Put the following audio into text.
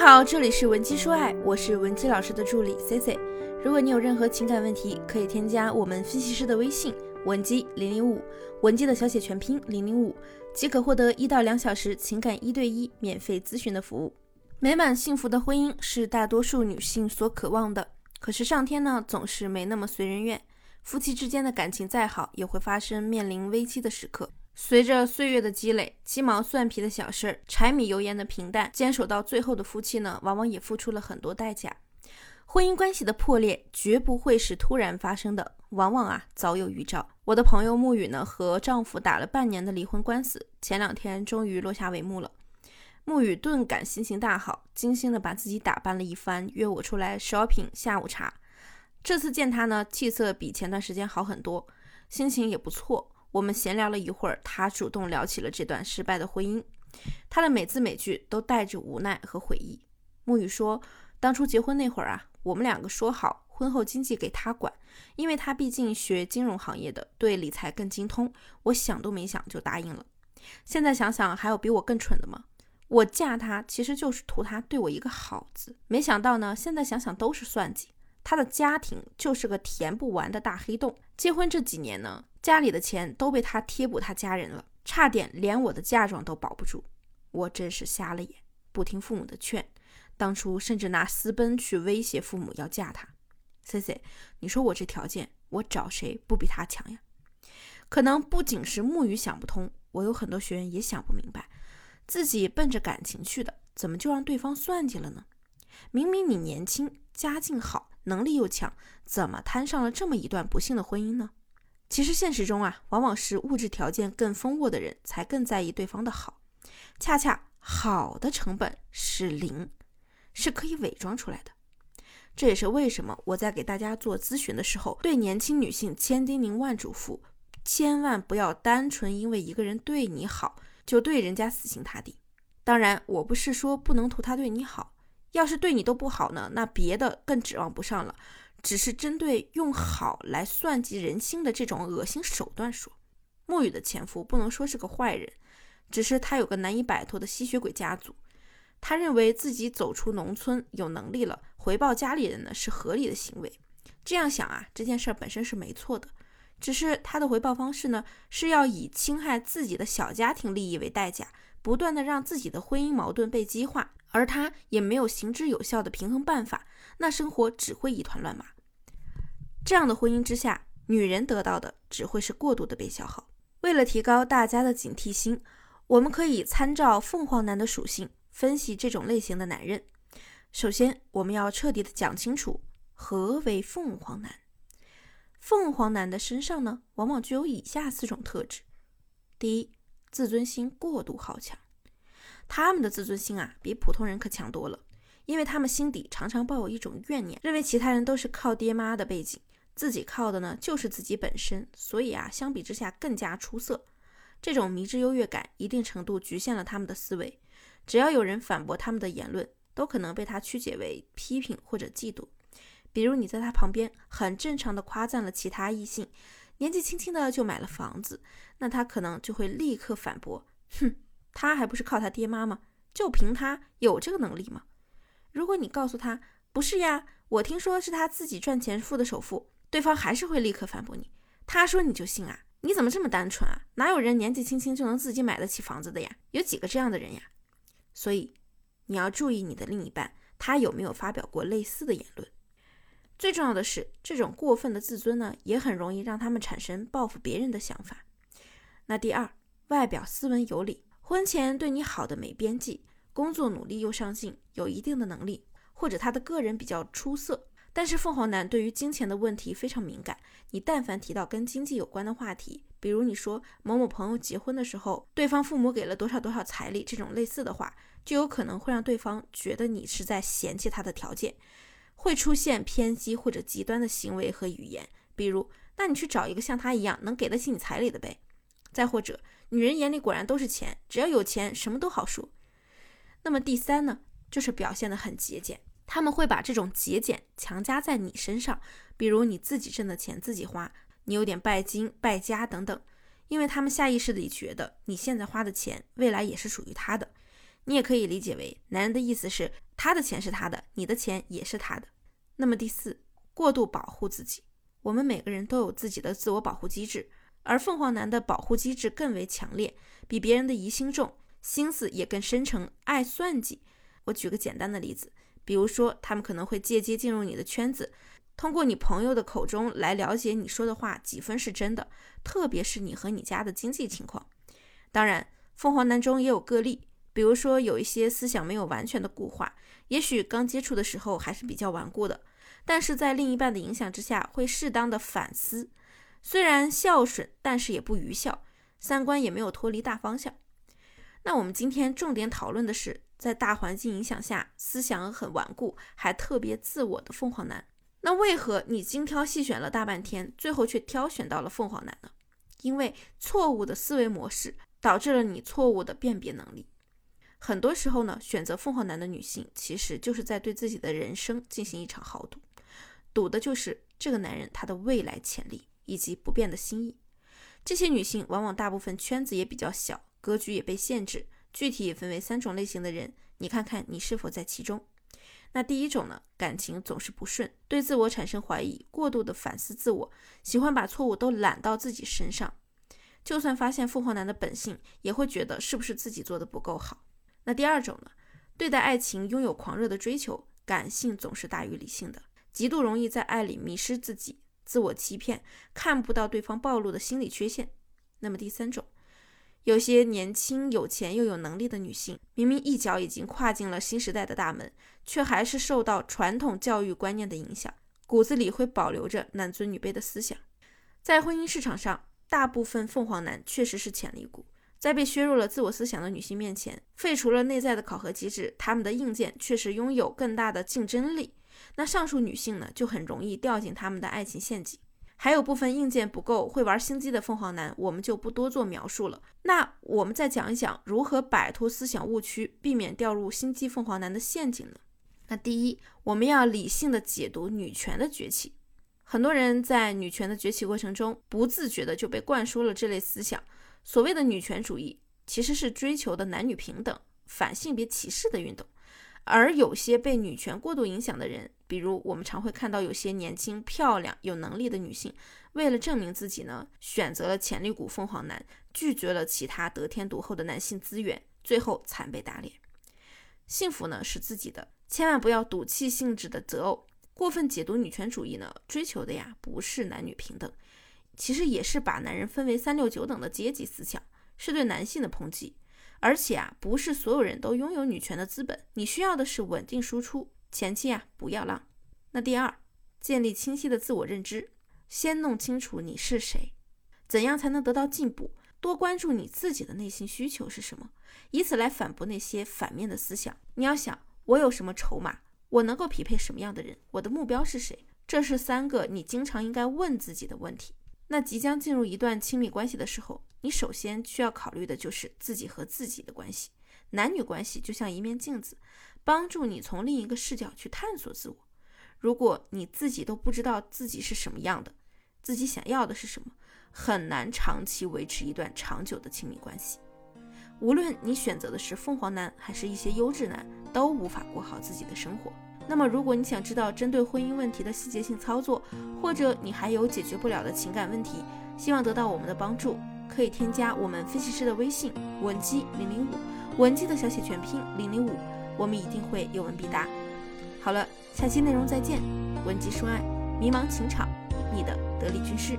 好，这里是文姬说爱，我是文姬老师的助理 C C。如果你有任何情感问题，可以添加我们分析师的微信文姬零零五，文姬的小写全拼零零五，即可获得一到两小时情感一对一免费咨询的服务。美满幸福的婚姻是大多数女性所渴望的，可是上天呢总是没那么随人愿，夫妻之间的感情再好，也会发生面临危机的时刻。随着岁月的积累，鸡毛蒜皮的小事儿，柴米油盐的平淡，坚守到最后的夫妻呢，往往也付出了很多代价。婚姻关系的破裂绝不会是突然发生的，往往啊早有预兆。我的朋友沐雨呢，和丈夫打了半年的离婚官司，前两天终于落下帷幕了。沐雨顿感心情大好，精心的把自己打扮了一番，约我出来 shopping 下午茶。这次见他呢，气色比前段时间好很多，心情也不错。我们闲聊了一会儿，他主动聊起了这段失败的婚姻，他的每字每句都带着无奈和悔意。沐雨说，当初结婚那会儿啊，我们两个说好婚后经济给他管，因为他毕竟学金融行业的，对理财更精通。我想都没想就答应了。现在想想，还有比我更蠢的吗？我嫁他其实就是图他对我一个好字，没想到呢，现在想想都是算计。他的家庭就是个填不完的大黑洞。结婚这几年呢？家里的钱都被他贴补他家人了，差点连我的嫁妆都保不住。我真是瞎了眼，不听父母的劝，当初甚至拿私奔去威胁父母要嫁他。C C，你说我这条件，我找谁不比他强呀？可能不仅是木鱼想不通，我有很多学员也想不明白，自己奔着感情去的，怎么就让对方算计了呢？明明你年轻，家境好，能力又强，怎么摊上了这么一段不幸的婚姻呢？其实现实中啊，往往是物质条件更丰沃的人才更在意对方的好，恰恰好的成本是零，是可以伪装出来的。这也是为什么我在给大家做咨询的时候，对年轻女性千叮咛万嘱咐，千万不要单纯因为一个人对你好，就对人家死心塌地。当然，我不是说不能图他对你好，要是对你都不好呢，那别的更指望不上了。只是针对用好来算计人心的这种恶心手段说，沐雨的前夫不能说是个坏人，只是他有个难以摆脱的吸血鬼家族。他认为自己走出农村有能力了，回报家里人呢是合理的行为。这样想啊，这件事本身是没错的，只是他的回报方式呢是要以侵害自己的小家庭利益为代价，不断的让自己的婚姻矛盾被激化。而他也没有行之有效的平衡办法，那生活只会一团乱麻。这样的婚姻之下，女人得到的只会是过度的被消耗。为了提高大家的警惕心，我们可以参照凤凰男的属性分析这种类型的男人。首先，我们要彻底的讲清楚何为凤凰男。凤凰男的身上呢，往往具有以下四种特质：第一，自尊心过度好强。他们的自尊心啊，比普通人可强多了，因为他们心底常常抱有一种怨念，认为其他人都是靠爹妈的背景，自己靠的呢就是自己本身，所以啊，相比之下更加出色。这种迷之优越感，一定程度局限了他们的思维。只要有人反驳他们的言论，都可能被他曲解为批评或者嫉妒。比如你在他旁边很正常的夸赞了其他异性，年纪轻轻的就买了房子，那他可能就会立刻反驳，哼。他还不是靠他爹妈吗？就凭他有这个能力吗？如果你告诉他不是呀，我听说是他自己赚钱付的首付，对方还是会立刻反驳你。他说你就信啊？你怎么这么单纯啊？哪有人年纪轻轻就能自己买得起房子的呀？有几个这样的人呀？所以你要注意你的另一半，他有没有发表过类似的言论。最重要的是，这种过分的自尊呢，也很容易让他们产生报复别人的想法。那第二，外表斯文有礼。婚前对你好的没边际，工作努力又上进，有一定的能力，或者他的个人比较出色。但是凤凰男对于金钱的问题非常敏感，你但凡提到跟经济有关的话题，比如你说某某朋友结婚的时候，对方父母给了多少多少彩礼这种类似的话，就有可能会让对方觉得你是在嫌弃他的条件，会出现偏激或者极端的行为和语言，比如那你去找一个像他一样能给得起你彩礼的呗，再或者。女人眼里果然都是钱，只要有钱，什么都好说。那么第三呢，就是表现得很节俭，他们会把这种节俭强加在你身上，比如你自己挣的钱自己花，你有点拜金败家等等，因为他们下意识里觉得你现在花的钱，未来也是属于他的。你也可以理解为男人的意思是他的钱是他的，你的钱也是他的。那么第四，过度保护自己。我们每个人都有自己的自我保护机制，而凤凰男的保护机制更为强烈，比别人的疑心重，心思也更深沉，爱算计。我举个简单的例子，比如说他们可能会借机进入你的圈子，通过你朋友的口中来了解你说的话几分是真的，特别是你和你家的经济情况。当然，凤凰男中也有个例。比如说，有一些思想没有完全的固化，也许刚接触的时候还是比较顽固的，但是在另一半的影响之下，会适当的反思，虽然孝顺，但是也不愚孝，三观也没有脱离大方向。那我们今天重点讨论的是，在大环境影响下，思想很顽固，还特别自我的凤凰男。那为何你精挑细选了大半天，最后却挑选到了凤凰男呢？因为错误的思维模式导致了你错误的辨别能力。很多时候呢，选择凤凰男的女性，其实就是在对自己的人生进行一场豪赌，赌的就是这个男人他的未来潜力以及不变的心意。这些女性往往大部分圈子也比较小，格局也被限制。具体也分为三种类型的人，你看看你是否在其中？那第一种呢，感情总是不顺，对自我产生怀疑，过度的反思自我，喜欢把错误都揽到自己身上。就算发现凤凰男的本性，也会觉得是不是自己做的不够好。那第二种呢？对待爱情拥有狂热的追求，感性总是大于理性的，极度容易在爱里迷失自己，自我欺骗，看不到对方暴露的心理缺陷。那么第三种，有些年轻、有钱又有能力的女性，明明一脚已经跨进了新时代的大门，却还是受到传统教育观念的影响，骨子里会保留着男尊女卑的思想。在婚姻市场上，大部分凤凰男确实是潜力股。在被削弱了自我思想的女性面前，废除了内在的考核机制，她们的硬件确实拥有更大的竞争力。那上述女性呢，就很容易掉进他们的爱情陷阱。还有部分硬件不够、会玩心机的凤凰男，我们就不多做描述了。那我们再讲一讲如何摆脱思想误区，避免掉入心机凤凰男的陷阱呢？那第一，我们要理性的解读女权的崛起。很多人在女权的崛起过程中，不自觉的就被灌输了这类思想。所谓的女权主义，其实是追求的男女平等、反性别歧视的运动。而有些被女权过度影响的人，比如我们常会看到有些年轻、漂亮、有能力的女性，为了证明自己呢，选择了潜力股凤凰男，拒绝了其他得天独厚的男性资源，最后惨被打脸。幸福呢是自己的，千万不要赌气性质的择偶，过分解读女权主义呢，追求的呀不是男女平等。其实也是把男人分为三六九等的阶级思想，是对男性的抨击。而且啊，不是所有人都拥有女权的资本。你需要的是稳定输出，前期啊不要浪。那第二，建立清晰的自我认知，先弄清楚你是谁，怎样才能得到进步？多关注你自己的内心需求是什么，以此来反驳那些反面的思想。你要想，我有什么筹码？我能够匹配什么样的人？我的目标是谁？这是三个你经常应该问自己的问题。那即将进入一段亲密关系的时候，你首先需要考虑的就是自己和自己的关系。男女关系就像一面镜子，帮助你从另一个视角去探索自我。如果你自己都不知道自己是什么样的，自己想要的是什么，很难长期维持一段长久的亲密关系。无论你选择的是凤凰男，还是一些优质男，都无法过好自己的生活。那么，如果你想知道针对婚姻问题的细节性操作，或者你还有解决不了的情感问题，希望得到我们的帮助，可以添加我们分析师的微信文姬零零五，文姬的小写全拼零零五，我们一定会有问必答。好了，下期内容再见，文姬说爱，迷茫情场，你的得力军师。